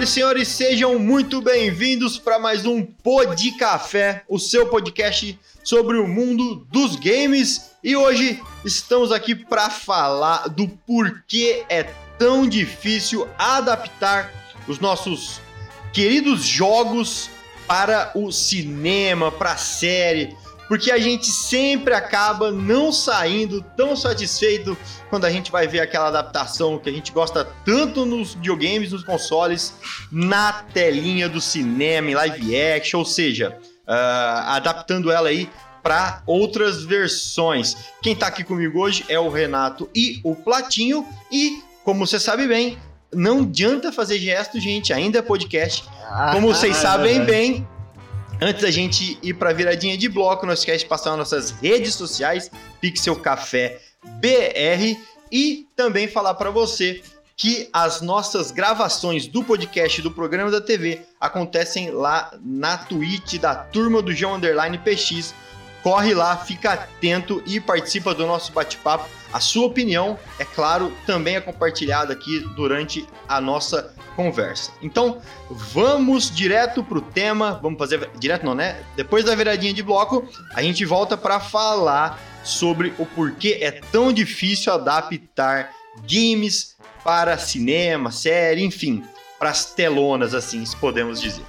Senhoras e senhores, sejam muito bem-vindos para mais um Pod Café, o seu podcast sobre o mundo dos games. E hoje estamos aqui para falar do porquê é tão difícil adaptar os nossos queridos jogos para o cinema, para a série, porque a gente sempre acaba não saindo tão satisfeito quando a gente vai ver aquela adaptação que a gente gosta tanto nos videogames, nos consoles, na telinha do cinema, em live action, ou seja, ah, adaptando ela aí para outras versões. Quem tá aqui comigo hoje é o Renato e o Platinho e, como você sabe bem, não adianta fazer gesto, gente, ainda é podcast. Como vocês sabem bem, Antes da gente ir para viradinha de bloco, não esquece de passar nas nossas redes sociais, Pixel Café BR, e também falar para você que as nossas gravações do podcast do programa da TV acontecem lá na Twitch da turma do João Underline PX. Corre lá, fica atento e participa do nosso bate-papo. A sua opinião, é claro, também é compartilhada aqui durante a nossa conversa. Então, vamos direto pro tema. Vamos fazer direto não, né? Depois da viradinha de bloco, a gente volta para falar sobre o porquê é tão difícil adaptar games para cinema, série, enfim, para as telonas assim, se podemos dizer.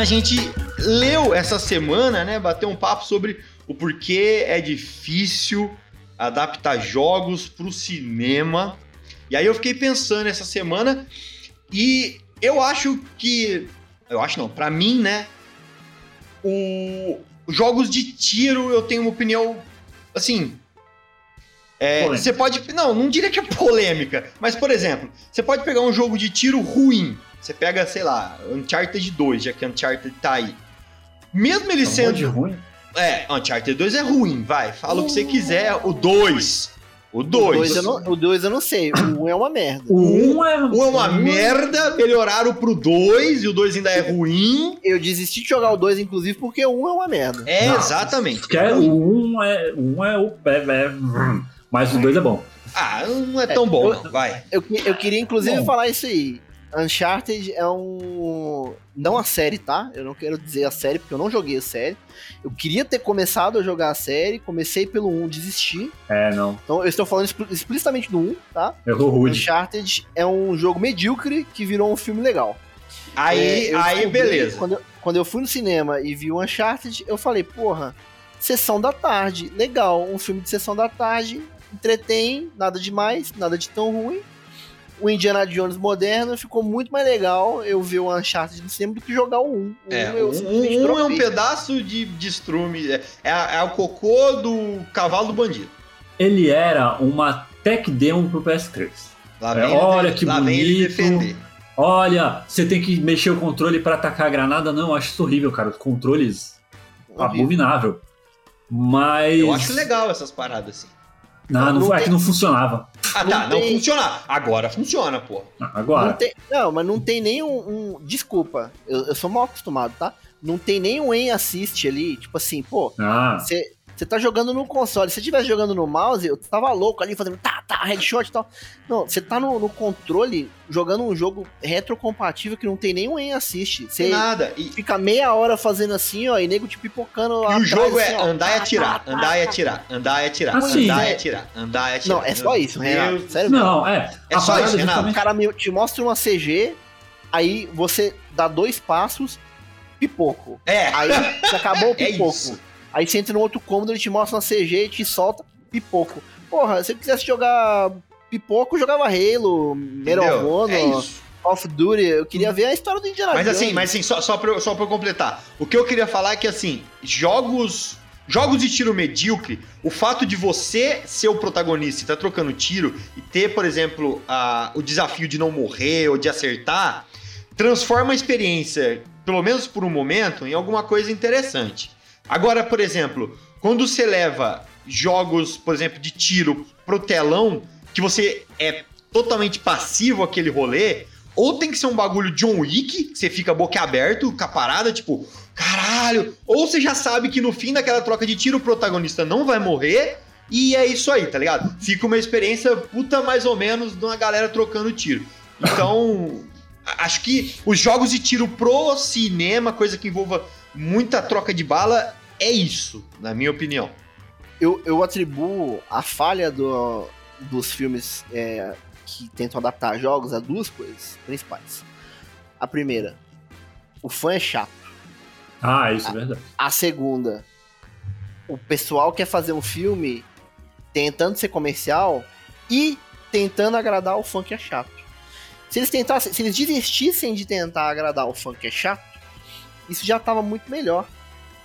A gente leu essa semana, né? Bateu um papo sobre o porquê é difícil adaptar jogos para o cinema. E aí eu fiquei pensando essa semana e eu acho que. Eu acho não, para mim, né? O, jogos de tiro eu tenho uma opinião assim. é, você pode. Não, não diria que é polêmica. Mas, por exemplo, você pode pegar um jogo de tiro ruim. Você pega, sei lá, Uncharted 2, já que Uncharted tá aí. Mesmo ele É um sendo. de ruim. É, Uncharted 2 é ruim, vai. Fala o que você quiser. O 2. O O 2 2. eu, não, o dois eu não sei, o 1 é uma merda. O 1 é. Um é uma merda, melhoraram pro 2 e o 2 ainda é ruim. Eu desisti de jogar o 2, inclusive, porque o 1 é uma merda. É, Não, exatamente. Que é, o 1 é. O 1 é o. É, é, mas o 2 é bom. Ah, não é tão bom, eu- não. Vai. Eu, eu queria, inclusive, Bom. falar isso aí. Uncharted é um. Não a série, tá? Eu não quero dizer a série, porque eu não joguei a série. Eu queria ter começado a jogar a série, comecei pelo 1, desisti. É, não. Então eu estou falando expli- explicitamente do 1, tá? Errou rude. Uncharted é um jogo medíocre que virou um filme legal. Aí, É, eu aí beleza. Quando eu, quando eu fui no cinema e vi o Uncharted, eu falei, porra, sessão da tarde, legal, um filme de sessão da tarde, entretém, nada demais, nada de tão ruim. O Indiana Jones moderno ficou muito mais legal eu ver o Uncharted no cinema do que jogar o 1. O É, um eu um, um é um pedaço de, de estrume. É, é, é o cocô do cavalo do bandido. Ele era uma tech demo pro PS3. Lá É, vem, olha ele, que lá vem ele bonito. defender. Olha, você tem que mexer o controle pra atacar a granada. Não, eu acho isso horrível, cara. Os controles. Horrível. Abominável. Mas. Eu acho legal essas paradas assim. Não, não, Não é tem- que não funcionava. Ah, Não tá, não tem- funciona. Agora funciona, pô. Não, Não, agora. tem, não, mas não tem nenhum. Um, desculpa, eu, eu sou mal acostumado, tá? Não tem nenhum em assist ali, tipo assim, pô, Ah, Você tá jogando no console. Se você estivesse jogando no mouse, eu tava louco ali fazendo tá, tá, headshot e tal. Não, você tá no, no controle jogando um jogo retrocompatível que não tem nenhum em assist. Você Nada. E, fica meia hora fazendo assim, ó, e nego te pipocando lá. e o jogo assim, é ó. andar e atirar, tá, tá, andar e tá. atirar, andar e atirar, Assim, andar e né? atirar, andar e atirar. Não, é só isso, Renato. Sério mesmo. não, é. É a só isso, Renato. O justamente- cara me- te mostra uma CG, aí você dá dois passos, pipoco. É, Aí você acabou o É pipoco. isso. Aí você entra no outro cômodo, ele te mostra uma CG e te solta pipoco. Porra, se eu quisesse jogar pipoco, eu jogava Halo, Entendeu? Honor, É. Call of Duty. Eu queria ver a história do Indiana Mas assim, mas assim, só, só, pra, eu- só pra eu completar. O que eu queria falar é que, assim, jogos. Jogos de tiro medíocre, o fato de você ser o protagonista e tá trocando tiro e ter, por exemplo, a, o desafio de não morrer ou de acertar, transforma a experiência, pelo menos por um momento, em alguma coisa interessante. Agora, por exemplo, quando você leva jogos, por exemplo, de tiro pro telão, que você é totalmente passivo aquele rolê, ou tem que ser um bagulho John Wick, que você fica boca aberto, com a parada, tipo, caralho. Ou você já sabe que no fim daquela troca de tiro o protagonista não vai morrer. E é isso aí, tá ligado? Fica uma experiência puta mais ou menos de uma galera trocando tiro. Então, acho que os jogos de tiro pro cinema, coisa que envolva muita troca de bala, é isso, na minha opinião. eu, eu atribuo a falha do- dos filmes é, que tentam adaptar jogos a duas coisas principais. A primeira, o fã é chato. Ah, isso é verdade. A segunda, o pessoal quer fazer um filme tentando ser comercial e tentando agradar o fã que é chato. Se eles tentassem, se eles desistissem de tentar agradar o fã que é chato, isso já tava muito melhor.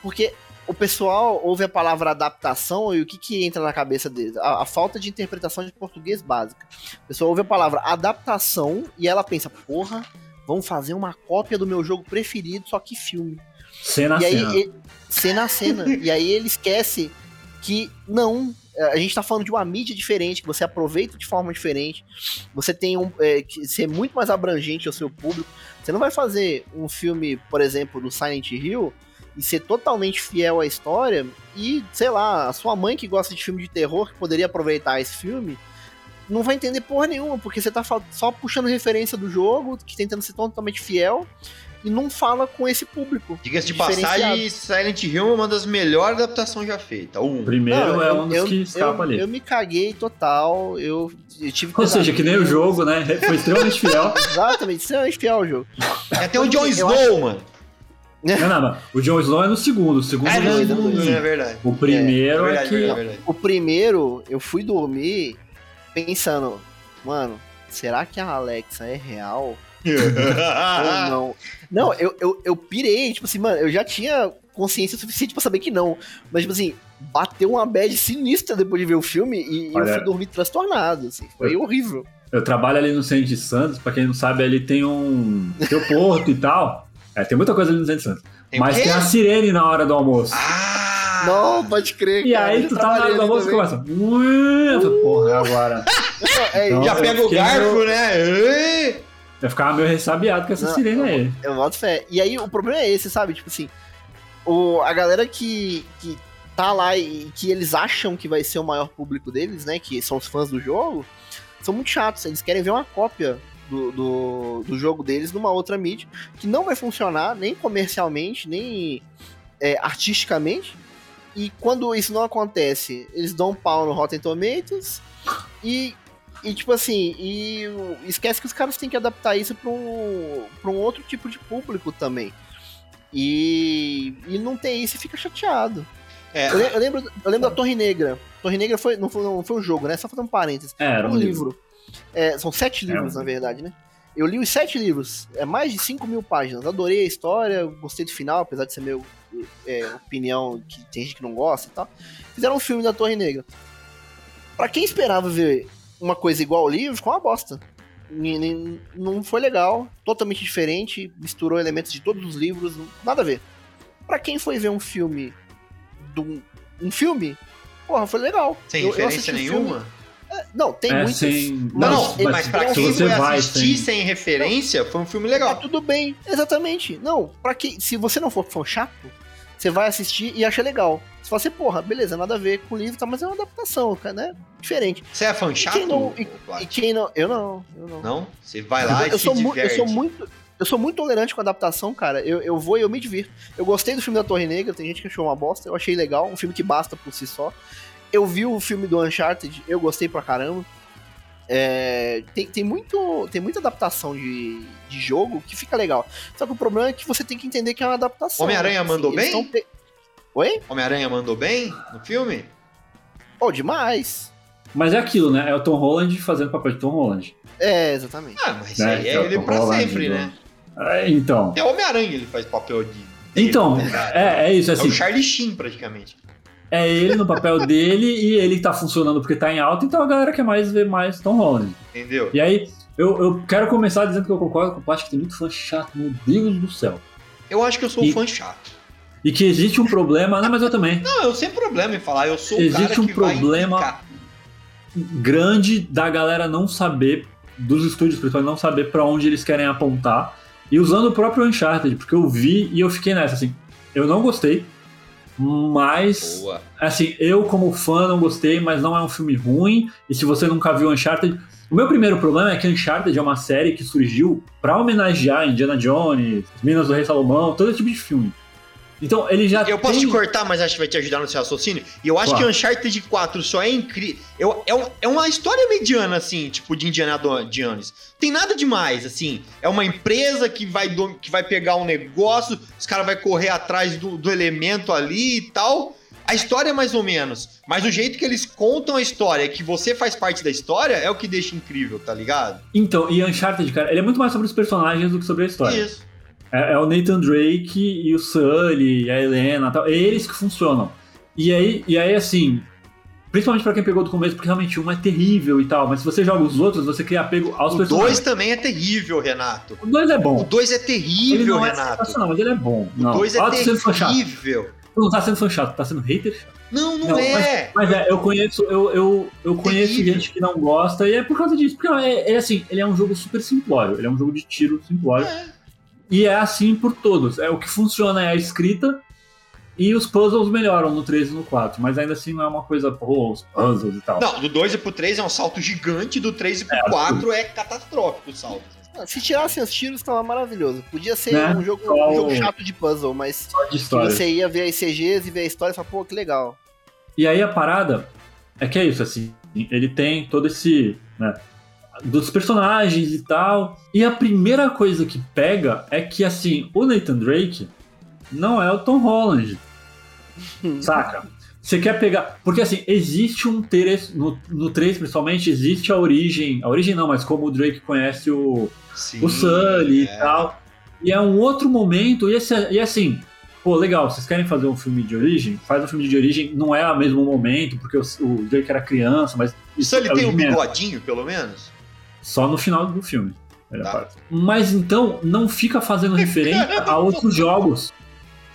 Porque o pessoal ouve a palavra adaptação e o que, que entra na cabeça deles? A, a falta de interpretação de português básica. O pessoal ouve a palavra adaptação e ela pensa, porra, vão fazer uma cópia do meu jogo preferido, só que filme. Cena a E aí, cena. e- cena a cena. e aí ele esquece que não. é, A gente tá falando de uma mídia diferente, que você aproveita de forma diferente. Você tem um. É, que ser muito mais abrangente ao seu público. Você não vai fazer um filme, por exemplo, do Silent Hill e ser totalmente fiel à história. E, sei lá, a sua mãe que gosta de filme de terror, que poderia aproveitar esse filme. Não vai entender porra nenhuma, porque você tá só puxando referência do jogo, que tentando ser totalmente fiel, e não fala com esse público. Diga-se de passagem, Silent Hill é uma das melhores adaptações já feitas. Um. Primeiro Não, é um dos eu- que escapa eu, ali. Eu me caguei total, eu, eu tive Ou seja, que nem o jogo, né? Foi extremamente fiel. Exatamente, extremamente fiel ao jogo. É até o Eu Snow, mano. Não, não, mas o John Snow é no segundo. O segundo É, é, não, não, é verdade. O primeiro é, verdade, que. verdade, verdade. O primeiro, eu fui dormir pensando, mano, será que a Alexa é real ou não? Não, eu, eu, eu pirei, tipo assim, mano, eu já tinha consciência suficiente pra saber que não. Mas, tipo assim, bateu uma bad sinistra depois de ver o filme e, e eu fui dormir transtornado, assim. Foi horrível. Eu trabalho ali no centro de Santos, pra quem não sabe, ali tem um. Tem o porto e tal. É, tem muita coisa ali no centro de Santos. Tem Mas quê? tem a sirene na hora do almoço. Ah! Não, pode crer, e cara, aí eu tu tá na hora do almoço e começa. Eu falo, Porra, é agora. É, Não, Já eu pega o garfo, meio- né? Eu ficava meio ressabiado com essa Não, sirene aí. Eu boto fé. E aí o problema é esse, sabe? Tipo assim, o, a galera que, que tá lá e que eles acham que vai ser o maior público deles, né? Que são os fãs do jogo, são muito chatos. Eles querem ver uma cópia do, do, do jogo deles numa outra mídia, que não vai funcionar nem comercialmente, nem é, artisticamente. E quando isso não acontece, eles dão um pau no Rotten Tomatoes e e tipo assim, e esquece que os caras têm que adaptar isso pra um, pra um outro tipo de público também. E, e não tem isso e fica chateado. É, Eu, eu lembro, eu lembro da Torre Negra. Torre Negra foi, não, foi, não foi um jogo, né? Só fazer um parênteses. É, era um um livro. livro. É, são sete É livros, um na verdade, né? Eu li os sete livros, é mais de 5 mil páginas. Adorei a história, gostei do final, apesar de ser meu é, opinião, que tem gente que não gosta e tal. Fizeram um filme da Torre Negra. Pra quem esperava ver uma coisa igual ao livro, ficou uma bosta. Não foi legal, totalmente diferente, misturou elementos de todos os livros, nada a ver. Pra quem foi ver um filme. Do, um filme, porra, foi legal. sem Eu- eu referência filme- nenhuma? Não, tem É, muitos. sem- Não, não, ele- mas pra quem foi vai assistir sem- sem referência, foi um filme Tá legal. tudo bem, exatamente. Não, pra que se você não for fã chato, você vai assistir e acha legal. Você fala assim, porra, beleza, nada a ver com o livro, tá, mas é uma adaptação, cara, né? Diferente. Você é fã chato? quem não- e-? E quem não. Eu não, eu não. Não? Você vai lá eu, e eu se sou mu- eu diverte. sou muito. Eu sou muito tolerante com adaptação, cara. Eu, eu vou e eu me divirto. Eu gostei do filme da Torre Negra, tem gente que achou uma bosta. Eu achei legal, um filme que basta por si só. Eu vi o filme do Uncharted, eu gostei pra caramba. É, tem, tem, muito, tem muita adaptação de, de jogo que fica legal. Só que o problema é que você tem que entender que é uma adaptação. Homem-Aranha né? mandou eles bem? pe- Oi? Homem-Aranha mandou bem no filme? Pô, demais. Mas é aquilo, né? É o Tom Holland fazendo papel de Tom Holland. É, exatamente. Ah, mas Né, aí é é ele Tom pra Holland, sempre, do- né? É, então. É Homem-Aranha ele faz papel de. Então, ligado? é, é isso, É assim. o Charlie Sheen, praticamente. É ele no papel dele e ele tá funcionando porque tá em alta, então a galera quer mais ver mais Tom Holland. Entendeu? E aí, eu, eu quero começar dizendo que eu concordo com o Paty que tem muito fã chato, meu Deus do céu. Eu acho que eu sou um E- fã chato. E que existe um problema, não, mas eu também, Não, eu sem problema em falar. Eu sou o Existe um problema- grande da galera não saber, dos estúdios principalmente, não saber pra onde eles querem apontar. E usando o próprio Uncharted, porque eu vi e eu fiquei nessa, assim, eu não gostei, mas Boa. assim, eu como fã não gostei, mas não é um filme ruim. E se você nunca viu Uncharted, o meu primeiro problema é que Uncharted é uma série que surgiu pra homenagear Indiana Jones, Minas do Rei Salomão, todo esse tipo de filme. Então ele já Eu posso tem... te cortar, mas acho que vai te ajudar no seu raciocínio. E eu acho Claro. que Uncharted 4 só é incrível. É, é uma história mediana, assim, tipo, de Indiana Jones. Tem nada demais, assim. É uma empresa que vai, do- que vai pegar um negócio, os caras vão correr atrás do, do elemento ali e tal. A história é mais ou menos. Mas o jeito que eles contam a história, que você faz parte da história, é o que deixa incrível, tá ligado? Então, e Uncharted, cara, ele é muito mais sobre os personagens do que sobre a história. Isso. É, é o Nathan Drake e o Sully, a Helena e tal. É eles que funcionam. E aí, e aí assim, principalmente pra quem pegou do começo, porque realmente um é terrível e tal, mas se você joga os outros, você cria apego aos O personagens. 2 também é terrível, Renato. O 2 é O bom. 2 é Ele terrível, não é Renato. sensacional, mas ele é bom. O não. 2 é terrível. Não tá sendo fã chato, tá sendo hater chato. Não, não, Não, é. Mas é, eu conheço, eu, eu, eu conheço Terrível. gente que não gosta, e é por causa disso. Porque é, é assim, ele é um jogo super simplório, ele é um jogo de tiro simplório. É. E é assim por todos. É, o que funciona é a escrita e os puzzles melhoram no 3 e no 4. Mas ainda assim não é uma coisa, pô, os puzzles e tal. Não, do 2 pro 3 é um salto gigante, do 3 pro 4 é catastrófico o salto. Se tirassem os tiros, tava maravilhoso. Podia ser Né? um, jogo, Só um jogo chato de puzzle, mas Só de você ia ver as CGs e ver a história e falar, pô, que legal. E aí a parada é que é isso, assim, ele tem todo esse, né, dos personagens e tal. E a primeira coisa que pega é que, assim, o Nathan Drake não é o Tom Holland, saca? Você quer pegar. Porque, assim, existe um interesse. No, no 3, principalmente, existe a origem. A origem não, mas como o Drake conhece o, Sim, o Sully é. e tal. E é um outro momento, e, esse, e assim, pô, legal, vocês querem fazer um filme de origem? Faz um filme de origem, não é ao mesmo momento, porque o, o Drake era criança, mas. O Sully é o tem um bigodinho, pelo menos? Só no final do filme. Tá. Mas então, não fica fazendo referência a outros jogos,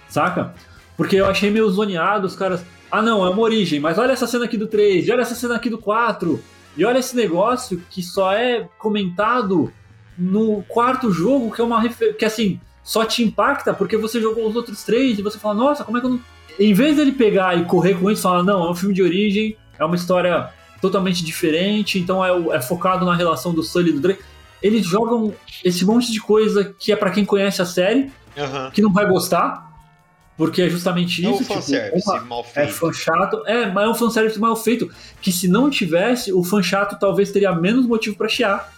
saca? Porque eu achei meio zoneado os caras. Ah, não, é uma origem, mas olha essa cena aqui do 3, e olha essa cena aqui do 4, e olha esse negócio que só é comentado no quarto jogo, que é uma refer... que assim, só te impacta porque você jogou os outros três e você fala, nossa, como é que eu não. Em vez dele pegar e correr com isso e falar, não, é um filme de origem, é uma história totalmente diferente, então é, é focado na relação do Sully e do Drake. Eles jogam esse monte de coisa que é pra quem conhece a série, Aham. que não vai gostar, porque é justamente É o isso. tipo, fanservice uma- mal é feito. fã chato, é, mas é um fanservice mal feito. Que se não tivesse, o fã chato talvez teria menos motivo pra chiar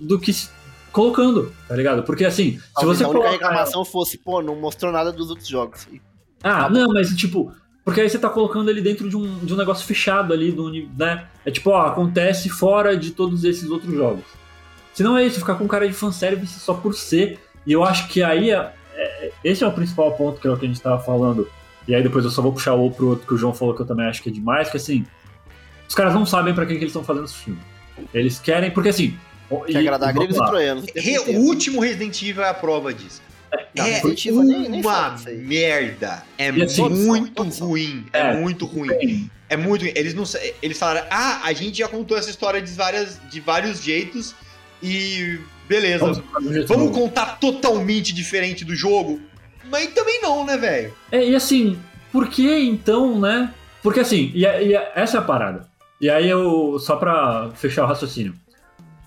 do que se- colocando, tá ligado? Porque assim, se Talvez você a única colocar... reclamação fosse, pô, não mostrou nada dos outros jogos. Ah, não, mas tipo, porque aí você tá colocando ele dentro de um, de um negócio fechado ali, do, né? É tipo, ó, acontece fora de todos esses outros jogos. Se não é isso, ficar com cara de fanservice só por ser. E eu acho que aí é, é- esse é o principal ponto que é o que a gente tava falando. E aí depois eu só vou puxar o pro outro que o João falou que eu também acho que é demais, que assim, os caras não sabem pra quem que eles estão fazendo esse filme. Eles querem, porque assim. que e- agradar gregos e troianos. O último Resident Evil é a prova disso. Não, é Evil nem- nem uma merda. É assim, muito ruim. É, É, muito ruim. Bem, É muito. Eles não. Eles falaram, ah, a gente já contou essa história de, várias, de vários jeitos e beleza. vamos Vamos, contar totalmente diferente do jogo. Mas também não, né, velho? É, e assim, por que então, né? Porque assim, e, e essa é a parada. E aí eu, só pra fechar o raciocínio.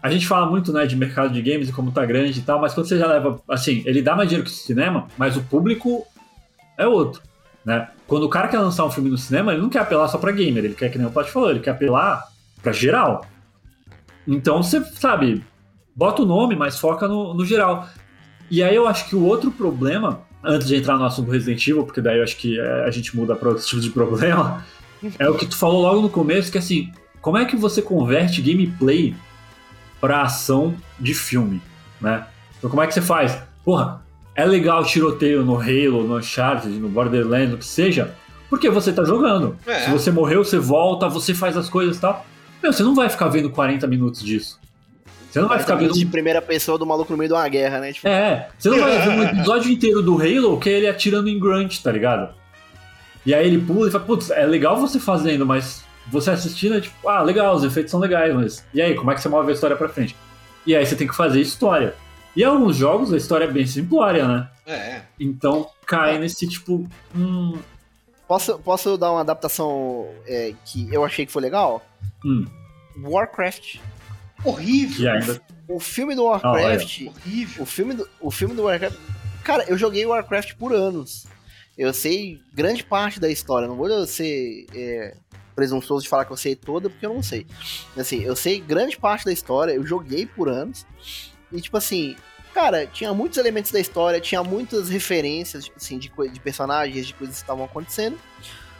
A gente fala muito, né, de mercado de games e como tá grande e tal, mas quando você já leva, assim, ele dá mais dinheiro que o cinema, mas o público é outro, né? Quando o cara quer lançar um filme no cinema, ele não quer apelar só pra gamer, ele quer, que nem o Paty falou, ele quer apelar pra geral. Então você, sabe, bota o nome, mas foca no, no geral. E aí eu acho que o outro problema, antes de entrar no assunto Resident Evil, porque daí eu acho que é, a gente muda para outros tipos de problema, é o que tu falou logo no começo, que assim, como é que você converte gameplay pra ação de filme, né? Então como é que você faz? Porra, é legal tiroteio no Halo, no Uncharted, no Borderlands, o que seja, porque você tá jogando. É. Se você morreu, você volta, você faz as coisas e tal. Meu, você não vai ficar vendo 40 minutos disso. Você não vai ficar vendo de primeira pessoa do maluco no meio de uma guerra, né? Tipo, é, você não vai ver um episódio inteiro do Halo que é ele atirando em Grunt, tá ligado? E aí ele pula e fala, putz, é legal você fazendo, mas você assistindo é tipo, ah, legal, os efeitos são legais, mas e aí, como é que você move a história pra frente? E aí você tem que fazer história. E alguns jogos a história é bem simplória, né? É. Então cai nesse tipo, hum, Posso, posso dar uma adaptação é, que eu achei que foi legal? hum, Warcraft. Horrível. ainda. O filme do Warcraft. Horrível. o, filme do, o filme do Warcraft. Cara, eu joguei Warcraft por anos. Eu sei grande parte da história. Não vou ser é, presunçoso de falar que eu sei toda, porque eu não sei. Assim, eu sei grande parte da história. Eu joguei por anos. E, tipo assim, cara, tinha muitos elementos da história, tinha muitas referências, tipo assim, de, de personagens, de coisas que estavam acontecendo.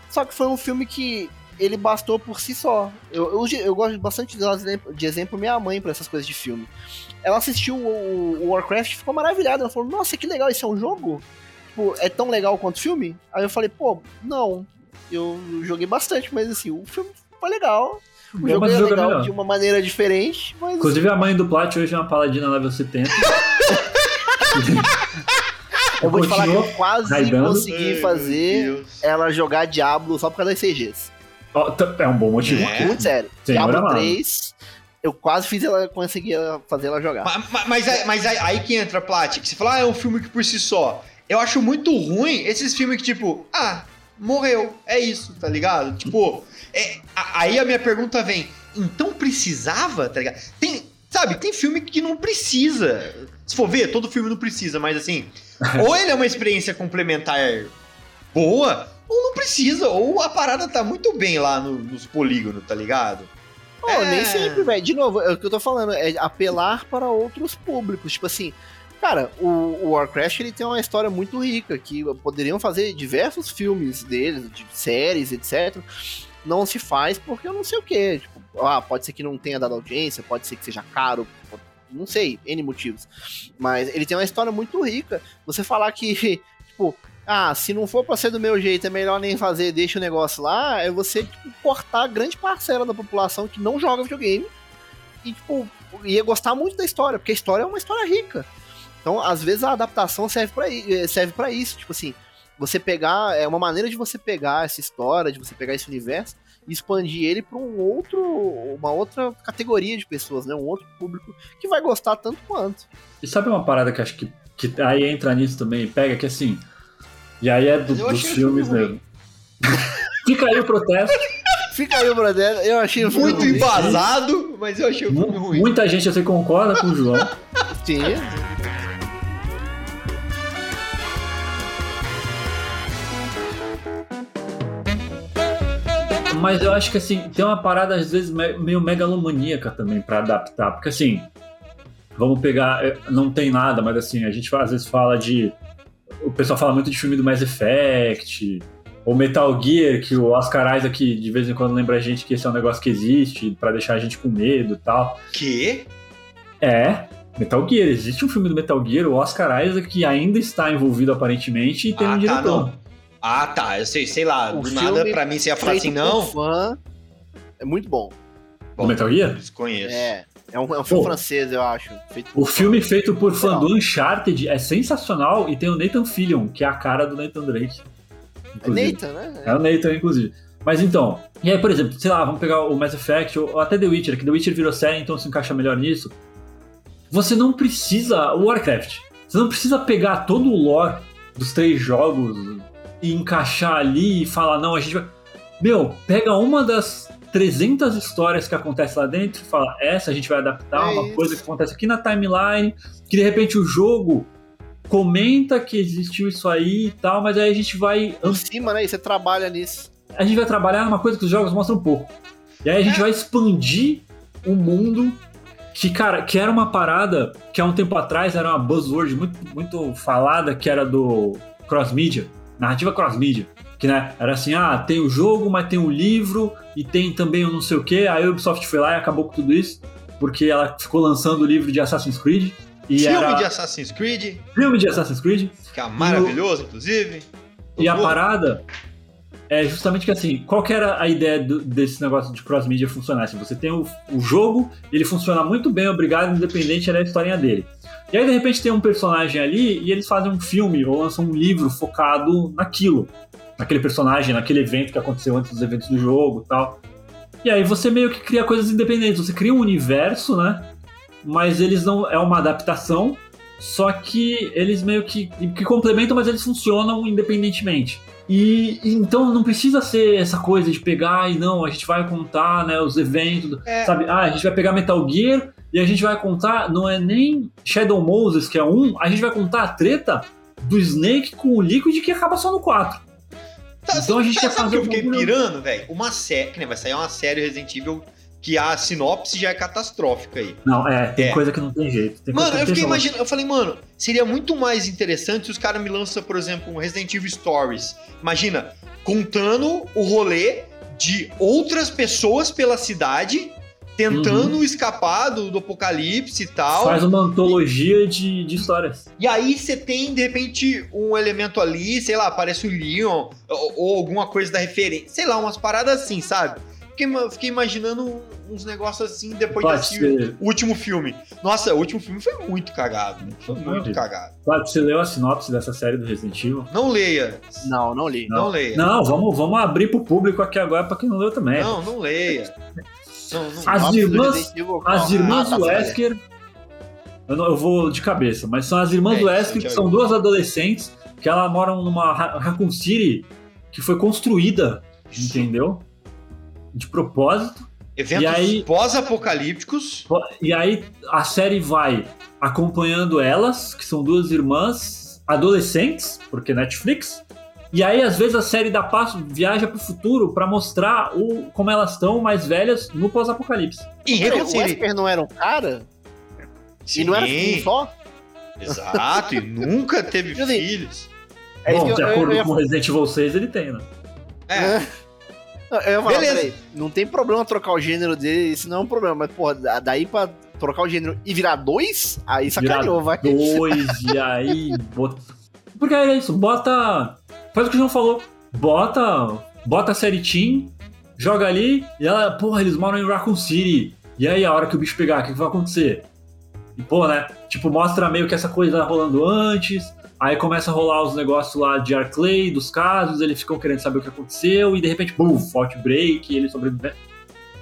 Só que foi um filme que ele bastou por si só. Eu, eu, eu gosto bastante de, exemplo- de exemplo minha mãe pra essas coisas de filme. Ela assistiu o, o Warcraft e ficou maravilhada. Ela falou, nossa, que legal, isso é um jogo? Tipo, é tão legal quanto filme? Aí eu falei, pô, não. Eu joguei bastante, mas assim, o filme foi legal. O É, jogo mas é o jogo é legal melhor. de uma maneira diferente, mas Inclusive a mãe do Plat hoje é uma paladina level 70. eu vou te falar que eu quase raidando. consegui fazer ela jogar Diablo só por causa das CGs. Tá- é um bom motivo. É. Muito sério. Senhor Diablo amado. 3, eu quase fiz ela conseguir fazer ela jogar. Ma- ma- Mas, aí- mas aí, aí que entra, Plat, que você fala, ah, é um filme que por si só. Eu acho muito ruim esses filmes que, tipo, ah, morreu, é isso, tá ligado? Tipo, é, a- aí a minha pergunta vem, então precisava, tá ligado? Tem, sabe, tem filme que não precisa. Se for ver, todo filme não precisa, mas assim, ou ele é uma experiência complementar boa, ou não precisa, ou a parada tá muito bem lá no- nos polígonos, tá ligado? Pô, É. nem sempre, velho. De novo, é o que eu tô falando, é apelar para outros públicos. Tipo assim, cara, o, o Warcraft ele tem uma história muito rica, que poderiam fazer diversos filmes deles, de séries, etc. Não se faz porque eu não sei o que. Tipo, ah, pode ser que não tenha dado audiência, pode ser que seja caro, não sei, N motivos. Mas ele tem uma história muito rica. Você falar que, tipo, ah, se não for pra ser do meu jeito, é melhor nem fazer, deixa o negócio lá, é você, tipo, cortar grande parcela da população que não joga videogame e, tipo, ia gostar muito da história, porque a história é uma história rica. Então, às vezes, a adaptação serve pra i- serve para isso, tipo assim, você pegar, é uma maneira de você pegar essa história, de você pegar esse universo e expandir ele pra um outro, uma outra categoria de pessoas, né, um outro público que vai gostar tanto quanto. E sabe uma parada que acho que, que aí entra nisso também, pega que assim. E aí é do- dos o filmes filme mesmo. Fica aí o protesto. Fica aí, brother, eu achei o filme Muito ruim. embasado, mas eu achei o filme ruim. Muita gente eu sei concorda com o João. Sim. Mas eu acho que assim, tem uma parada às vezes me- meio megalomaníaca também pra adaptar. Porque assim, vamos pegar. eh, Não tem nada, mas assim, a gente às vezes fala de. O pessoal fala muito de filme do Mass Effect. Ou Metal Gear, que o Oscar Isaac de vez em quando lembra a gente que esse é um negócio que existe, pra deixar a gente com medo e tal. Que? É, Metal Gear. Existe um filme do Metal Gear, o Oscar Isaac, que ainda está envolvido aparentemente e tem Ah, um tá, diretor. não. Ah, tá. Eu sei, sei lá. O do filme nada, pra mim, você ia falar assim, não. fã, é muito bom. O Metal Gear? Desconheço. É, é um, é um filme Pô. francês, eu acho. Feito O filme feito por fã do Uncharted é sensacional e tem o Nathan Fillion, que é a cara do Nathan Drake. É inclusive. Nathan, né? É o Nathan, inclusive. Mas então, e aí, por exemplo, sei lá, vamos pegar o Mass Effect ou ou até The Witcher, que The Witcher virou série, então se encaixa melhor nisso. Você não precisa. O Warcraft. Você não precisa pegar todo o lore dos três jogos e encaixar ali e falar, não, a gente vai. Meu, pega uma das 300 histórias que acontece lá dentro e fala, essa a gente vai adaptar, É uma isso. coisa que acontece aqui na timeline, que de repente o jogo comenta que existiu isso aí e tal, mas aí a gente vai Por cima, né? E você trabalha nisso. a gente vai trabalhar numa coisa que os jogos mostram um pouco. E aí a gente vai expandir o mundo que, cara, que era uma parada que há um tempo atrás era uma buzzword muito, muito falada, que era do cross-media. Narrativa cross-mídia. Que né, era assim, ah, tem o jogo, mas tem o livro e tem também o não sei o que. Aí a Ubisoft foi lá e acabou com tudo isso, porque ela ficou lançando o livro de Assassin's Creed. E Filme era... de Assassin's Creed, Filme de Assassin's Creed. que é maravilhoso, inclusive. E a parada é justamente que assim, qual que era a ideia do- desse negócio de cross-media funcionar? Assim, você tem o, o jogo, ele funciona muito bem, obrigado, independente da historinha dele. E aí, de repente, tem um personagem ali e eles fazem um filme ou lançam um livro focado naquilo. Naquele personagem, naquele evento que aconteceu antes dos eventos do jogo tal. E aí você meio que cria coisas independentes. Você cria um universo, né? Mas eles não. É uma adaptação. Só que eles meio que, que complementam, mas eles funcionam independentemente. E, e então não precisa ser essa coisa de pegar e não, a gente vai contar né, os eventos, É. sabe? Ah, a gente vai pegar Metal Gear e a gente vai contar, não é nem Shadow Moses, que é um, a gente vai contar a treta do Snake com o Liquid que acaba só no 4. Tá, Então a gente sabe, quer sabe fazer que eu fiquei pirando, velho? Uma série, que nem vai sair uma série Resident Evil que a sinopse já é catastrófica aí. Não, é, tem É. coisa que não tem jeito. Tem Mano, eu fiquei imaginando, eu falei, mano, seria muito mais interessante se os caras me lançam, por exemplo, um Resident Evil Stories. Imagina, contando o rolê de outras pessoas pela cidade, tentando escapar do, do apocalipse e tal. Faz uma antologia de, de histórias. E aí você tem, de repente, um elemento ali, sei lá, aparece o Leon, ou, ou alguma coisa da referência, sei lá, umas paradas assim, sabe? Fiquei, fiquei imaginando uns negócios assim depois de Pode ser. último filme. Nossa, o último filme foi muito cagado. né? Foi muito Entendi. cagado. Claro, você leu a sinopse dessa série do Resident Evil? Não leia. Não, não li. Não, leia. Não, vamos, vamos abrir pro público aqui agora pra quem não leu também. Não, não leia. Não, não. As irmãs- Resident Evil, As calma. irmãs Ah, tá, Wesker. Eu, não- eu vou de cabeça, mas são as irmãs É, Wesker, que são vi. duas adolescentes que elas moram numa Ra- Raccoon City que foi construída, entendeu? De propósito. Eventos E aí- pós-apocalípticos. E aí a série vai acompanhando elas, que são duas irmãs adolescentes, porque Netflix. E aí, às vezes, a série dá passo, viaja pro futuro pra mostrar o, como elas estão mais velhas no pós-apocalipse. Raccoon o. Wesker não era um cara? E não era Sim, um só? Exato, e nunca teve Quer dizer, filhos. É Bom, que de eu- eu- acordo eu ia com Resident Evil 6, ele tem, né? É, Não, Eu Beleza. peraí, não tem problema trocar o gênero dele, isso não é um problema, mas, porra, da- daí pra trocar o gênero e virar dois, aí sacaneou, vai. Dois, e aí. Bota... Porque é isso, bota. Faz o que o João falou. Bota. Bota a série Team, joga ali, e ela, porra, eles moram em Raccoon City. E aí, a hora que o bicho pegar, o que, que vai acontecer? E, pô, né? Tipo, mostra meio que essa coisa rolando antes. Aí começa a rolar os negócios lá de Arclay, dos casos, eles ficam querendo saber o que aconteceu, e de repente, pum, outbreak, e ele sobrevive.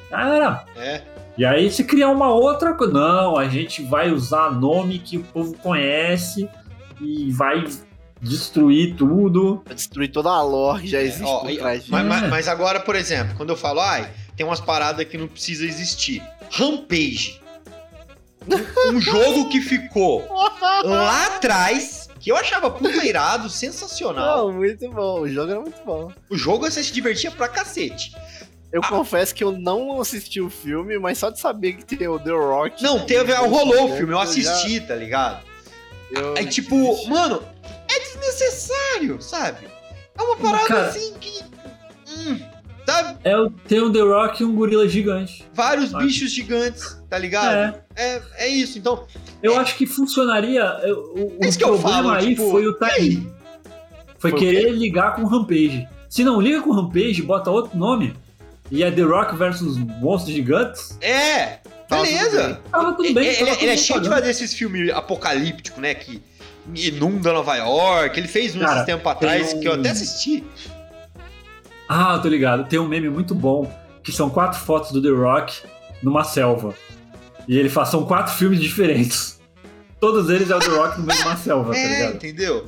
Cara, é. e aí se criar uma outra coisa. Não, a gente vai usar nome que o povo conhece e vai destruir tudo. Pra destruir toda a lore que já existe Ó, por trás disso. mas, É. mas- mas agora, por exemplo, quando eu falo, ai, tem umas paradas que não precisa existir. Rampage. Um jogo que ficou lá atrás, que eu achava puta irado, sensacional. Não, muito bom, o jogo era muito bom. O jogo você se divertia pra cacete. Eu Ah. confesso que eu não assisti o filme, mas só de saber que tem o The Rock. Não, teve, rolou o filme, eu já- assisti, tá ligado? eu- Aí, tipo, mano, é desnecessário, sabe? É uma parada Cara- assim que. hum, sabe? É, o- tem um The Rock e um gorila gigante. Vários bichos gigantes, tá ligado? É, É, é isso. Então, eu acho que funcionaria. O, É isso o que eu problema falo, aí tipo, foi o e timing. Foi, Foi querer ligar com o Rampage. Se não liga com o Rampage, bota outro nome. E é The Rock versus Monstros Gigantes. é, Tava beleza. Tava tudo bem. ele, tava ele- tudo ele é cheio de fazer esses filmes apocalípticos, né? Que inunda Nova York. Ele fez um Cara, tempo atrás um- que eu até assisti. Ah, tô ligado. Tem um meme muito bom que são quatro fotos do The Rock numa selva. E ele faz são quatro filmes diferentes. Todos eles é o The Rock no meio de uma selva, tá É, ligado? entendeu?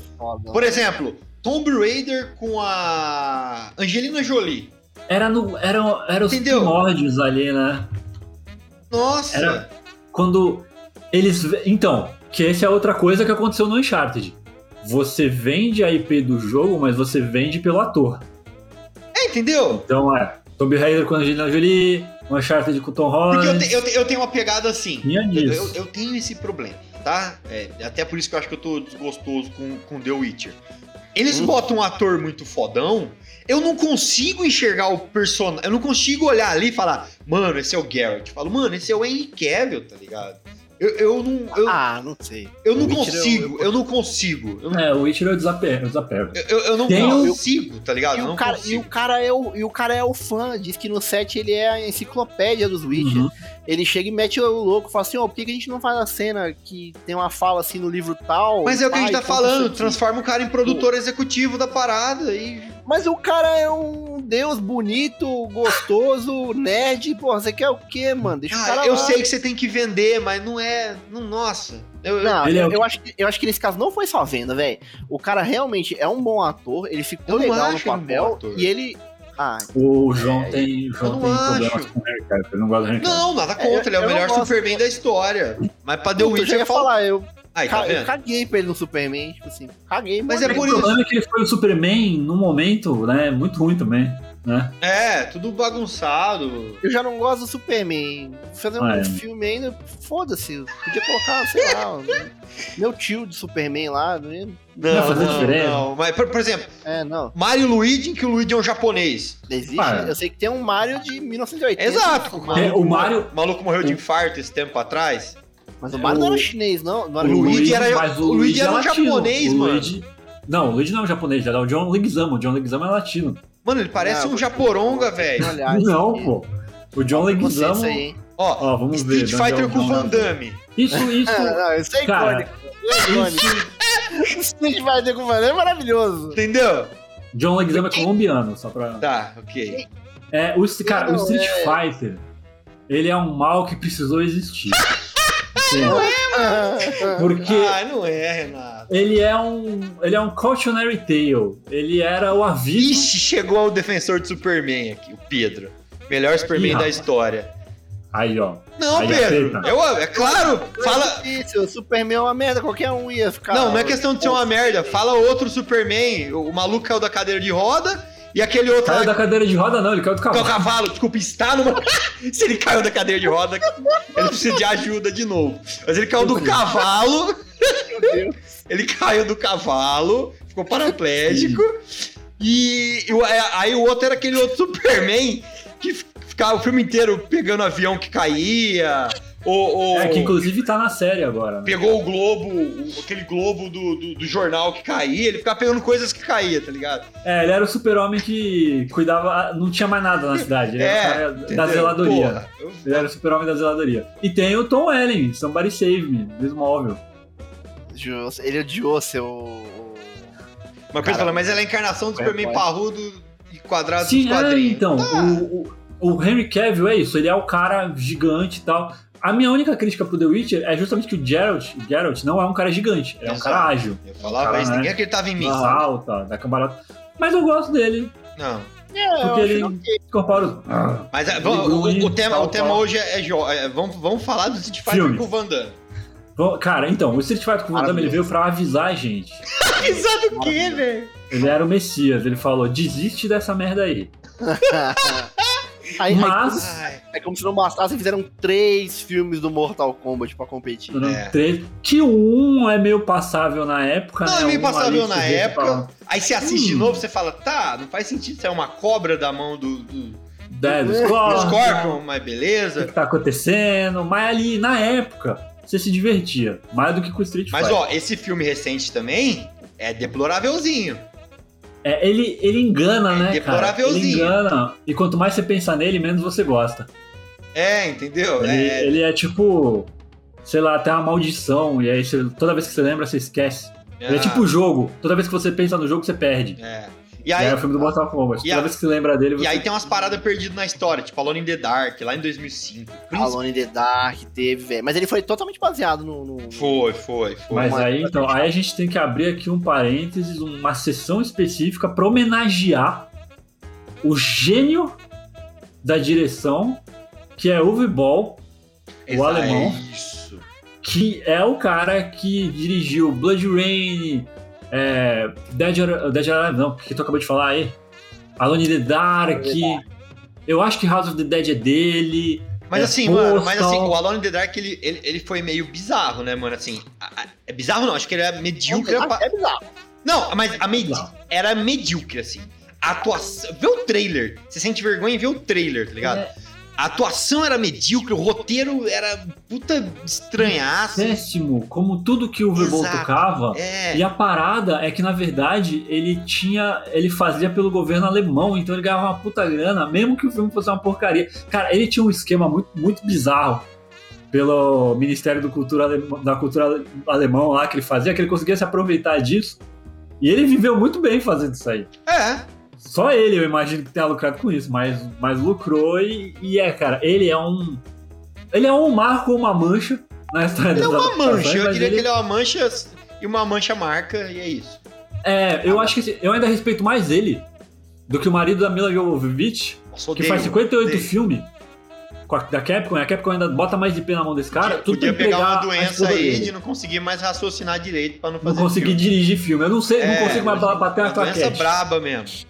Por exemplo, Tomb Raider com a Angelina Jolie. Era, no, era, era os Entendeu? primórdios ali, né? Nossa! Era- Quando eles. Então, que essa é outra coisa que aconteceu no Uncharted. Você vende a IP do jogo, mas você vende pelo ator. É, entendeu? Então é. Tomb Raider com a Angelina Jolie, Uncharted com o Tom Porque eu, Holland. te- eu te- eu tenho uma pegada assim. Tinha Eu, eu- eu tenho esse problema, tá? É, até por isso que eu acho que eu tô desgostoso com, com The Witcher. eles botam um ator muito fodão, eu não consigo enxergar o personagem. Eu não consigo olhar ali e falar, mano, esse é o Garrett. Eu falo, mano, esse é o Henry Cavill, tá ligado? Eu, eu não. Eu, Ah, não sei. eu não o Witcher consigo, eu- eu, não consigo. Eu, não- É, o Witcher eu desapego. Eu desapego. eu, eu não Tem o- consigo, tá ligado? E o, cara, e, consigo. o cara é o, e o cara é o fã, diz que no set ele é a enciclopédia dos Witcher. Uhum. Ele chega e mete o louco, fala assim, ó, por que, que a gente não faz a cena que tem uma fala assim no livro tal? Mas é o que a gente Pai, tá conta falando, transforma o cara em produtor executivo da parada e. Mas o cara é um deus bonito, gostoso, nerd, porra, você quer o quê, mano? Deixa o cara Ah, eu lá. sei que você tem que vender, mas não é. Não, nossa. Eu, Não, é eu, o- eu acho que, eu acho que nesse caso não foi só venda, velho. O cara realmente é um bom ator, ele ficou Eu legal no um papel ator. e ele. Ah, O João tem, o João eu tem problemas acho. com o Henry Cavill. Ele não gosta do Henry Cavill. Não, nada É, contra, ele é o eu melhor gosto. Superman da história. Mas pra The eu já Witcher ia falta. falar, eu, Aí, tá eu caguei pra ele no Superman, tipo assim, caguei, Mas mano. é por o isso. problema é que ele foi o Superman num momento, né, muito ruim também, né? É, tudo bagunçado. Eu já não gosto do Superman. Fazer um Ah, é. filme ainda, foda-se. Podia colocar, sei lá, um- meu tio de Superman lá. não ia- Não, não, diferença? não. Mas, por, por exemplo, É, não. Mario e Luigi, em que o Luigi é um japonês. Existe. Ah, é. Eu sei que tem um Mario de 1980. Exato. O É, maluco, o Mario- o maluco morreu de infarto esse tempo atrás. Mas o Mario não O- era chinês, não. Não O era Luigi era- mas o Luigi era um latino. japonês, O mano. Luigi- Não, o Luigi não é um japonês, ele é o John Leguizamo. O John Leguizamo é latino. Mano, ele parece Não, um japoronga, velho. Não, pô. O John Leguizamo... aí, hein? Ó, Ó, vamos ver. Street onde é Fighter com Van. Damme. Isso, isso... Ah, não, isso é Cara, icônico. Isso é. Street Fighter com Van Damme é maravilhoso. Entendeu? John Leguizamo é colombiano, só pra... Tá, ok. É, o, cara, o Não, Street é- Fighter, ele é um mal que precisou existir. Entende? Porque Ah, não é, Renato. Ele é um ele é um cautionary tale. Ele era o aviso. Ixi, chegou o defensor de Superman aqui, o Pedro. Melhor Superman Ih, da história. Aí, ó. Não, Aí Pedro. Eu, é claro. Fala. Isso, o Superman é uma merda, qualquer um ia ficar. Não, não é questão de ser uma merda. Fala outro Superman. O maluco caiu da cadeira de roda e aquele outro. Caiu lá- da cadeira de roda, não, ele caiu do Que é o cavalo. cavalo, desculpa, está numa. Se ele caiu da cadeira de roda, ele precisa de ajuda de novo. Mas ele caiu do cavalo. Ele caiu do cavalo, ficou paraplégico. E, é, aí o outro era aquele outro Superman que ficava o filme inteiro pegando avião que caía. Ou, ou É, que inclusive tá na série agora. Né? pegou o globo, o- aquele globo do, do, do jornal que caía. Ele ficava pegando coisas que caía, tá ligado? É, ele era o super-homem que cuidava. Não tinha mais nada na cidade. Ele era o cara da É, zeladoria. Porra, eu- Ele era o super-homem da zeladoria. E tem o Tom Ellen, Somebody Save Me. Justo, Ele odiou seu. Mas, Cara, Pedro, mas ela é a encarnação do Superman pode. parrudo e quadrado Sim, dos é, quadrinhos. então. Tá. O, o, o Henry Cavill é isso, ele é o cara gigante e tal. A minha única crítica pro The Witcher é justamente que o Geralt, o Geralt não é um cara gigante, ele é um cara ágil. Eu falava Cara, isso, né? ninguém acreditava em mim. Salta, dá cambalhota. Mas eu gosto dele. Não. É, Porque ele incorpora os. Mas vamos- o, o- o tema, Tal, o tema hoje é, é jo- é, vamos, vamos falar do Street Fighter Filmes. com o Van Damme. Bom, Cara, então, o Street Fighter com o Van Damme ele veio pra avisar a gente. Avisar do quê, velho? Ele era o Messias, ele falou: desiste dessa merda aí. Aí, Mas. Ai, É como se não bastasse, fizeram três filmes do Mortal Kombat pra competir. É. três- Que o 1 é meio passável na época. Não, né? é meio Um passável na época. fala, Aí você assiste de Hum. novo, você fala, tá, não faz sentido ser uma cobra da mão do, do, "Dé, do do Scorpion, Scorpion, mas o beleza. que tá acontecendo, mas ali, na época, você se divertia, mais do que com o Street Mas Fighter. ó, esse filme recente também é deplorávelzinho. É, ele, ele engana, É né, cara? Ele engana, e quanto mais você pensa nele, menos você gosta. É, entendeu? Ele É, ele é tipo, sei lá, tem uma maldição, e aí você- toda vez que você lembra, você esquece. Ele é tipo o jogo, toda vez que você pensa no jogo, você perde. É. E aí, é o filme do Kombat, e toda a- vez que você lembra dele, você... e aí tem umas paradas perdidas na história, tipo Alone in the Dark, lá em 2005. Alone in the Dark teve, velho. Mas ele foi totalmente baseado no. no- Foi, foi, foi. Mas Uma- aí, então, aí a gente tem que abrir aqui um parênteses, uma sessão específica para homenagear o gênio da direção, que é Uwe Boll, o alemão. Isso. que é o cara que dirigiu Blood Rain, é, Dead, or, Dead or Alive, não, que tu acabou de falar aí, Alone in the Dark, eu acho que House of the Dead é dele, Mas É, assim, mano, mas assim, Postal. o Alone in the Dark, ele, ele, ele foi meio bizarro, né, mano? Assim, a- a- é bizarro não, acho que ele é medíocre. É, a pa- é bizarro. Não, mas a medi Não. era medíocre, assim. A atuação. Vê o trailer. Você sente vergonha em ver o trailer, tá ligado? É. A atuação era medíocre, o roteiro era puta estranhaço. Péssimo, como tudo que o Exato. tocava. É. E a parada é que, na verdade, ele tinha. Ele fazia pelo governo alemão, então ele ganhava uma puta grana, mesmo que o filme fosse uma porcaria. Cara, ele tinha um esquema muito, muito bizarro pelo Ministério Cultura Alema- da Cultura Ale- Alemão lá que ele fazia, que ele conseguia se aproveitar disso. E ele viveu muito bem fazendo isso aí. É. Só ele, eu imagino que tenha lucrado com isso, mas, mas lucrou e, e é, cara, ele é um. Ele é um marco ou uma mancha na história Ele é uma mancha. Eu diria que ele é uma mancha e uma mancha marca, e é isso. É, eu acho que assim, eu ainda respeito mais ele do que o marido da Mila Jovovich, Nossa, que odeio, faz 58 odeio. filmes a- da Capcom, e a Capcom ainda bota mais de pena na mão desse cara. Podia, tudo podia pegar entregar uma a doença aí dele. de não conseguir mais raciocinar direito pra não Não fazer conseguir filme. dirigir filme. Eu não sei, É, não consigo mais bater uma uma doença claquete. braba mesmo.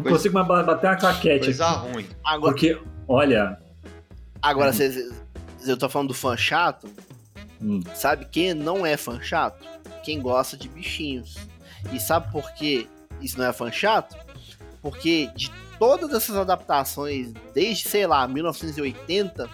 Não coisa- consigo mais ba- bater uma claquete. Coisa aqui. ruim. Agora, Porque, olha. agora cês- eu tô falando do fã chato. hum, Sabe quem não é fã chato? Quem gosta de bichinhos. E sabe por que isso não é fã chato? Porque de todas essas adaptações, desde, sei lá, 1980, um-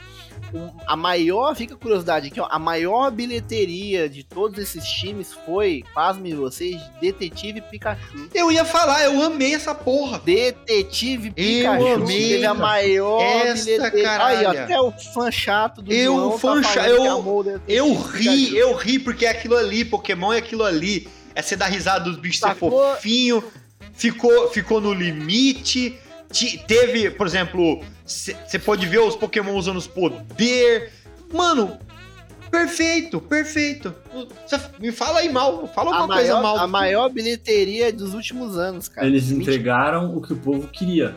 a maior, fica curiosidade aqui, ó, a maior bilheteria de todos esses times foi, pasmem vocês, Detetive Pikachu. Eu ia falar, eu amei essa porra. Detetive Eu Pikachu amei, teve a maior bilheteria. Aí, ó, até o fã chato do Eu, João fã tá cha- falando que eu- Detetive Eu Pikachu. ri, eu ri porque é aquilo ali, Pokémon é aquilo ali. É você dar risada dos bichos ser Sacou? fofinho, ficou, ficou no limite. Te- teve, por exemplo, você pode ver os Pokémon usando os poder. Mano, perfeito, perfeito. Cê me fala aí mal, fala a alguma coisa maior, mal. a maior bilheteria dos últimos anos, cara. eles entregaram o que o povo queria.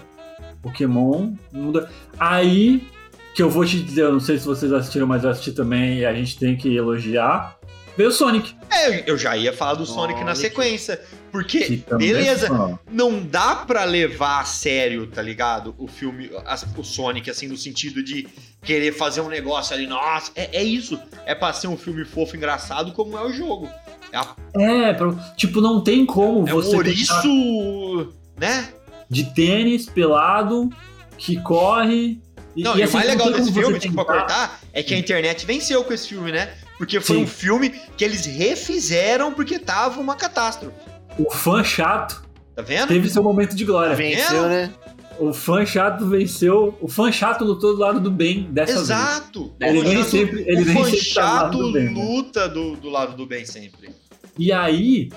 Pokémon muda. Aí que eu vou te dizer, eu não sei se vocês assistiram, mas eu assisti também e a gente tem que elogiar. Veio o Sonic. É, eu já ia falar do Sonic na Sonic. sequência. Porque, beleza, é não dá pra levar a sério, tá ligado? O filme, as- o Sonic, assim, no sentido de querer fazer um negócio ali, nossa, é, é isso. É pra ser um filme fofo, engraçado, como é o jogo. É, a- É, pra- tipo, não tem como é um você ouriço, né? de tênis, pelado, que corre. E, Não, e e, assim, o mais legal desse filme, tipo, pra cortar, é que a internet venceu com esse filme, né? Porque foi Sim. um filme que eles refizeram porque tava uma catástrofe. O fã chato Tá vendo? teve seu momento de glória. Venceu, né? O fã chato venceu. O fã chato lutou do lado do bem dessa vez. Exato. Ele O nem fã- sempre- ele o nem fã sempre tá do lado chato do bem, né? luta do, do lado do bem sempre. E aí,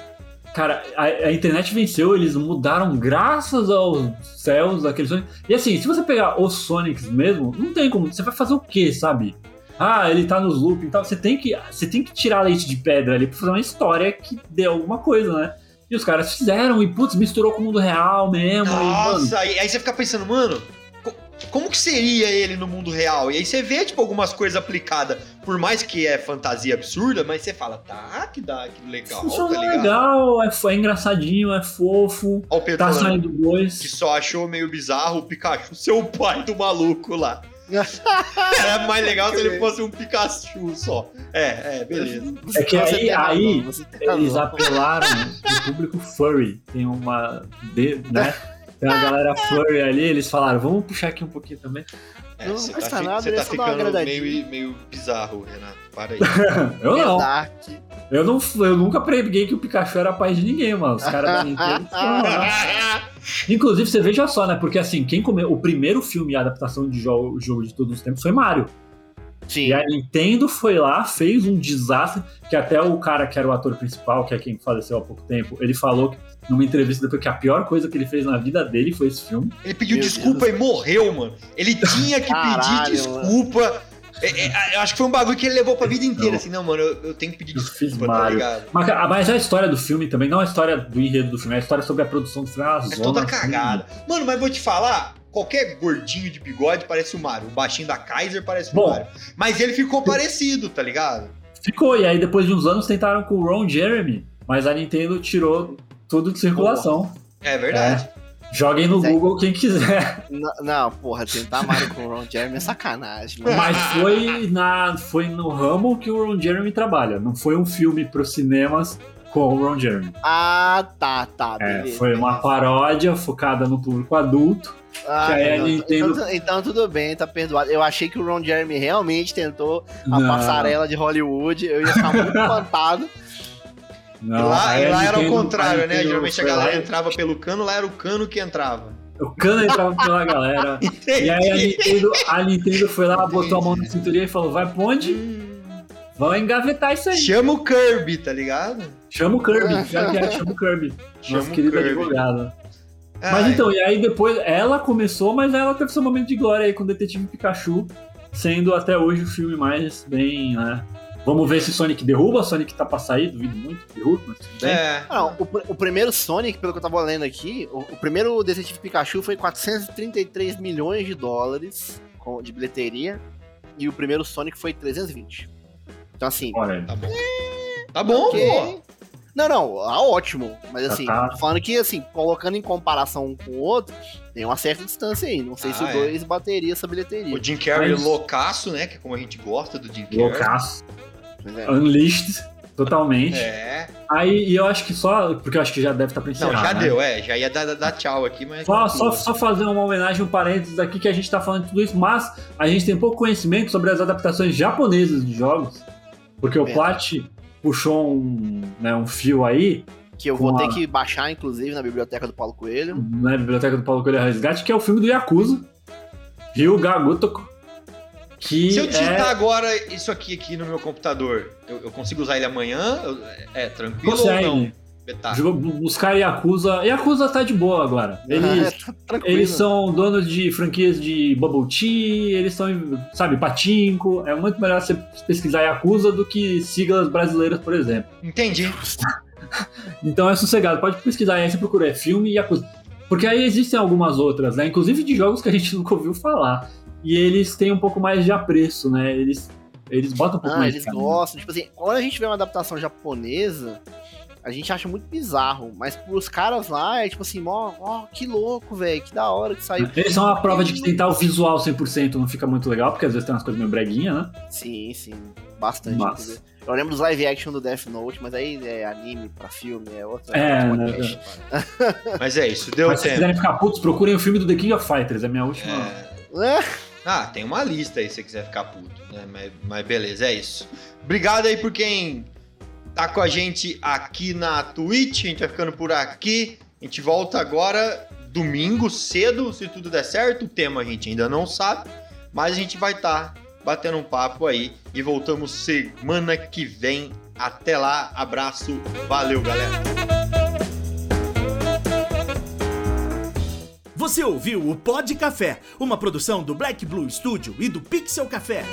cara, a, a internet venceu, eles mudaram graças aos céus daquele Sonic. E assim, se você pegar os Sonics mesmo, não tem como. Você vai fazer o quê, sabe? Ah, ele tá nos looping e tal. Você tem que, você tem que tirar leite de pedra ali pra fazer uma história que dê alguma coisa, né? E os caras fizeram, e putz, misturou com o mundo real mesmo. e, Nossa, aí, aí você fica pensando, mano, co- como que seria ele no mundo real? E aí você vê, tipo, algumas coisas aplicadas, por mais que é fantasia absurda, mas você fala, tá, que dá, que legal, funciona tá ligado? legal, é, é engraçadinho, é fofo. Ó o Pedro Tá saindo dois. que só achou meio bizarro o Pikachu ser o pai do maluco lá. Era mais legal se ele fosse um Pikachu só. É, é, beleza. É que aí- aí. Eles apelaram pro público furry. Tem uma. de- né? Tem uma galera furry ali, eles falaram, vamos puxar aqui um pouquinho também. É, Não você custa tá, fi- nada, você ele tá só dá uma ficando meio, meio bizarro, Renato. Para aí. Eu não. Eu não. Eu nunca preguei que o Pikachu era pai de ninguém, mano. Os caras da Nintendo. Inclusive, você veja só, né? Porque assim, quem comeu. O primeiro filme e a adaptação de jogo, jogo de todos os tempos foi Mario. Sim. E a Nintendo foi lá, fez um desastre, que até o cara que era o ator principal, que é quem faleceu há pouco tempo, ele falou que, numa entrevista depois que a pior coisa que ele fez na vida dele foi esse filme. Ele pediu Meu desculpa e morreu, mano. Ele tinha que Caralho, pedir desculpa. É, é, eu acho que foi um bagulho que ele levou pra vida inteira, assim, não, mano, eu, eu tenho que pedir desculpa, tá Mario. ligado? Mas, a- mas a história do filme também, não a história do enredo do filme, é a história sobre a produção do filme. É, uma É zona, toda assim. cagada. Mano, mas vou te falar, qualquer gordinho de bigode parece o Mario. O baixinho da Kaiser parece o Bom. Mario. Mas ele ficou parecido, tá ligado? Ficou, e aí depois de uns anos tentaram com o Ron Jeremy, mas a Nintendo tirou tudo de circulação. É verdade. Joguem no é- Google quem quiser. Não, não, porra, tentar Mario com o Ron Jeremy é sacanagem, mano. Mas foi, na, foi no ramo que o Ron Jeremy trabalha. Não foi um filme pros cinemas com o Ron Jeremy. Ah, tá, tá. É, beleza, foi uma paródia focada no público adulto. Ah, que aí a não, Nintendo- então, então tudo bem, tá perdoado. Eu achei que o Ron Jeremy realmente tentou a Não. passarela de Hollywood. Eu ia ficar muito espantado. E Não, lá, e lá era o Nintendo- contrário, né? Geralmente a galera entrava pelo cano, lá era o cano que entrava. O cano entrava pela galera. E aí a Nintendo, a Nintendo foi lá, botou a mão na cinturinha e falou: vai pra onde? Vamos engavetar isso aí. Chama o Kirby, tá ligado? Chama o Kirby, já que é, chama o Kirby. Chama Nosso o querido Kirby. advogado. Mas Ai, então, e aí depois ela começou, mas ela teve seu momento de glória aí com o Detetive Pikachu, sendo até hoje o filme mais bem, né? Vamos ver se Sonic derruba, Sonic tá pra sair, duvido muito que derruba, mas tudo bem. É. Ah, Não, o, o primeiro Sonic, pelo que eu tava lendo aqui, o, o primeiro Detetive Pikachu foi 433 milhões de dólares de bilheteria. E o primeiro Sonic foi 320. Então, assim. Olha. Tá bom. Tá bom, ok. pô. Não, não, ah, ótimo. Mas Tá, assim, tá. falando que, assim, colocando em comparação um com o outro, tem uma certa distância aí. Não sei Ah, se o é. 2 bateria essa bilheteria. O Jim Carrey Mas- loucaço, né? Que é como a gente gosta do Jim Carrey. Loucaço, é. unleashed, totalmente. É. Aí, e eu acho que só, porque eu acho que já deve estar pra Não, encerrar, já né? deu, é. Já ia dar, dar- tchau aqui, mas. Só, só, só fazer uma homenagem, um parênteses aqui, que a gente tá falando de tudo isso, mas a gente tem pouco conhecimento sobre as adaptações japonesas de jogos, porque o. Plat puxou um, né, um fio aí, Que eu vou a- ter que baixar, inclusive, na biblioteca do Paulo Coelho. na biblioteca do Paulo Coelho Resgate, que é o filme do Yakuza, Ryuga Gotoku, que Se eu é... digitar agora isso aqui, aqui no meu computador, eu, eu consigo usar ele amanhã? Eu- é, tranquilo ou não? Consegue. Tá. Buscar Yakuza. Yakuza tá de boa agora. Eles, tá tranquilo. eles são donos de franquias de Bubble Tea, eles são, sabe, patinco. É muito melhor você pesquisar Yakuza do que siglas brasileiras, por exemplo. Entendi. Então é sossegado, pode pesquisar aí, você procura é filme e Yakuza. Porque aí existem algumas outras, né? Inclusive de jogos que a gente nunca ouviu falar. E eles têm um pouco mais de apreço, né? Eles, eles botam um pouco Ah, mais eles de carinho. gostam. Tipo assim, quando a gente vê uma adaptação japonesa, a gente acha muito bizarro. Mas pros caras lá, é tipo assim, ó, ó que louco, velho. Que da hora que saiu. Eles são uma prova de que tentar o visual 100% não fica muito legal, porque às vezes tem umas coisas meio breguinha, né? Sim, sim. Bastante. Inclusive. Eu lembro dos live action do Death Note, mas aí é anime pra filme, é outra. É, outro né, podcast. Mas é isso, deu Mas se tempo. quiserem ficar putos, procurem o filme do The King of Fighters, é a minha última. É. Ah, tem uma lista aí se você quiser ficar puto, né? Mas, mas beleza, é isso. Obrigado aí por quem tá com a gente aqui na Twitch. A gente vai ficando por aqui. A gente volta agora domingo cedo, se tudo der certo. O tema a gente ainda não sabe, mas a gente vai estar batendo um papo aí e voltamos semana que vem. Até lá, abraço, valeu, galera. Você ouviu o Pod Café, uma produção do Black Blue Studio e do Pixel Café.